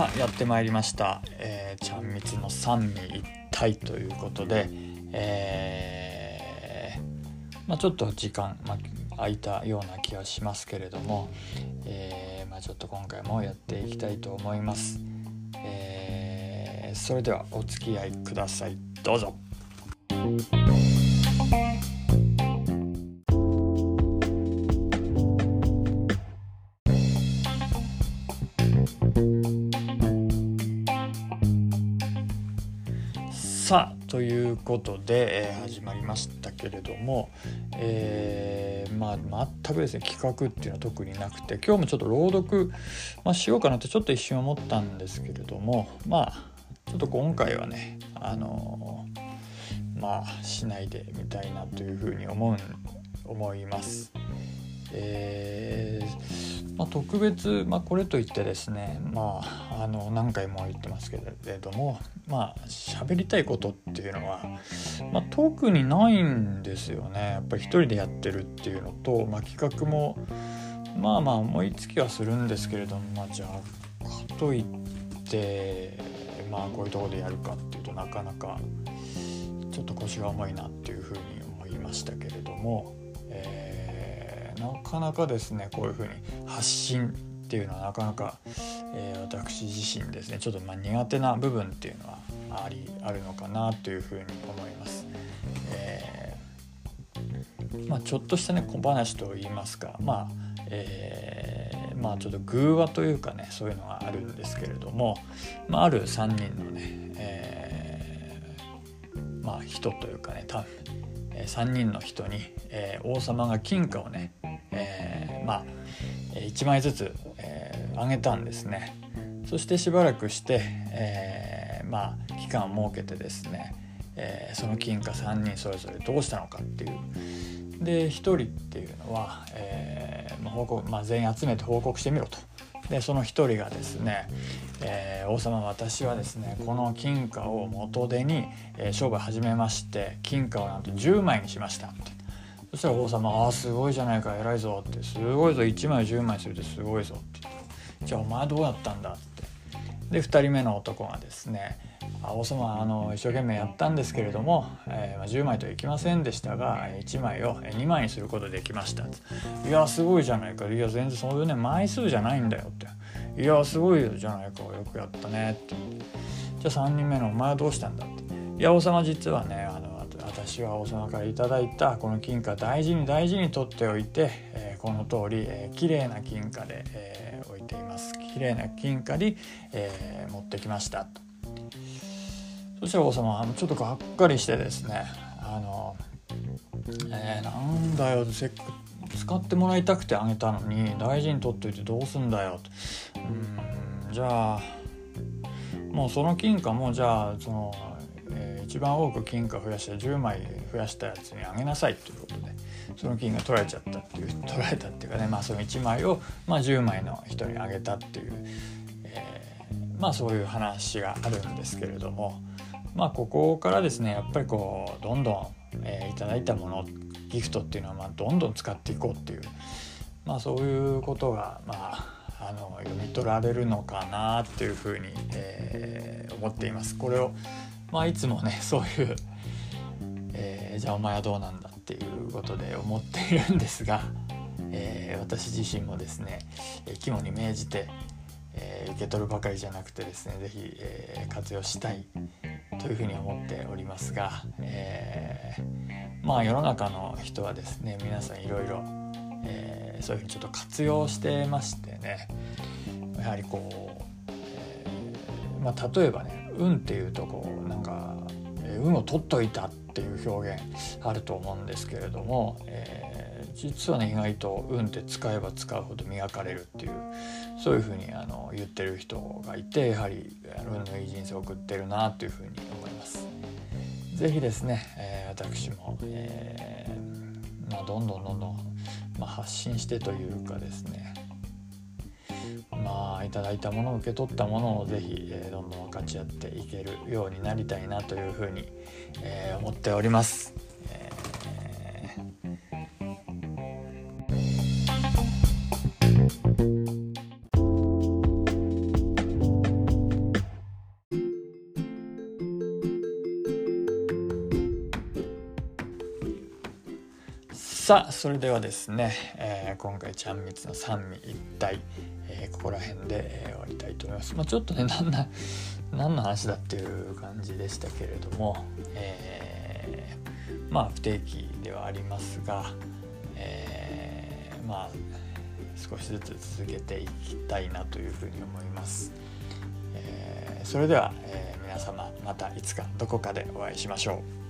さあやってまいりました「えー、ちゃんみつの三位一体」ということで、えー、まあ、ちょっと時間、まあ、空いたような気はしますけれども、えー、まあ、ちょっと今回もやっていきたいと思います。えそれではお付き合いくださいどうぞ。さあということで、えー、始まりましたけれども、えー、まあ、全くですね企画っていうのは特になくて今日もちょっと朗読、まあ、しようかなってちょっと一瞬思ったんですけれどもまあちょっと今回はねあのー、まあしないでみたいなというふうに思う思います。えー、まあ、特別、まあ、これといってですねまああの何回も言ってますけれどもまあ喋りたいことっていうのは、まあ、特にないんですよねやっぱり一人でやってるっていうのと、まあ、企画もまあまあ思いつきはするんですけれども、まあ、じゃあかといってまあこういうとこでやるかっていうとなかなかちょっと腰が重いなっていうふうに思いましたけれども。えーなかなかですねこういうふうに発信っていうのはなかなか、えー、私自身ですねちょっとま苦手な部分っていうのはありあるのかなというふうに思います。えー、まあ、ちょっとしたね小話と言いますかまあえー、まあちょっと偶話というかねそういうのがあるんですけれども、まあ、ある3人のね、えー、まあ人というかね多分3人の人に、えー、王様が金貨をねえー、まあ1枚ずつ、えー、あげたんですね。そしてしばらくして、えー、まあ期間を設けてですね、えー、その金貨3人それぞれどうしたのかっていう。で1人っていうのは、えーまあ報告まあ、全員集めて報告してみろと。でその1人がですね、えー、王様私はですねこの金貨を元手に、えー、勝負始めまして金貨をなんと10枚にしましたって。そしたら王様「ああすごいじゃないか偉いぞ」って「すごいぞ1枚10枚するってすごいぞ」ってじゃあお前どうやったんだ?」ってで2人目の男がですね「あ王様あの一生懸命やったんですけれども、えー、10枚といきませんでしたが1枚を2枚にすることできました」いやすごいじゃないか」いや全然そういうね枚数じゃないんだよ」って「いやすごいじゃないかよくやったね」ってじゃあ3人目の「お前はどうしたんだ?」って「いや王様実はね私は王様から頂いたこの金貨大事に大事に取っておいて、えー、この通り、えー、綺麗な金貨で、えー、置いています。綺麗な金貨に、えー、持ってきました。とそしたら王様はちょっとがっかりしてですねあの、えー、なんだよせっ使ってもらいたくてあげたのに大事に取っといてどうすんだよ。とうんじゃあもうその金貨もじゃあその一番多く金貨増やして10枚増やしたやつにあげなさいということでその金が取られちゃったっていう取られたっていうかね、まあ、その1枚を、まあ、10枚の人にあげたっていう、えー、まあそういう話があるんですけれどもまあここからですねやっぱりこうどんどん、えー、いただいたものギフトっていうのはまあどんどん使っていこうっていう、まあ、そういうことがまああの読み取られるのかなっていうふうに、えー、思っています。これをまあいつもね そういう、えー、じゃあお前はどうなんだっていうことで思っているんですが、えー、私自身もですね肝に銘じて、えー、受け取るばかりじゃなくてですね是非、えー、活用したいというふうに思っておりますが、えー、まあ世の中の人はですね皆さんいろいろ、えー、そういうふうにちょっと活用してましてねやはりこう、えーまあ、例えばね運っていうとこうなんか運を取っといたっていう表現あると思うんですけれども、えー、実はね意外と運って使えば使うほど磨かれるっていうそういうふうにあの言ってる人がいてやはり運のいい人生を送ってるなというふうに思います。ぜひですね、えー、私も、えーまあ、どんどんどんどん、まあ、発信してというかですねまあいただいたもの受け取ったものを是非、えー、どんどん分かち合っていけるようになりたいなというふうに、えー、思っております。さあそれではですね、えー、今回ちゃんみつの三味一体、ー、ここら辺で、えー、終わりたいと思います。まあ、ちょっとね何な何の話だっていう感じでしたけれども、えー、まあ不定期ではありますが、えー、まあ少しずつ続けていきたいなというふうに思います。えー、それでは、え皆様またいつかどこかでお会いしましょう。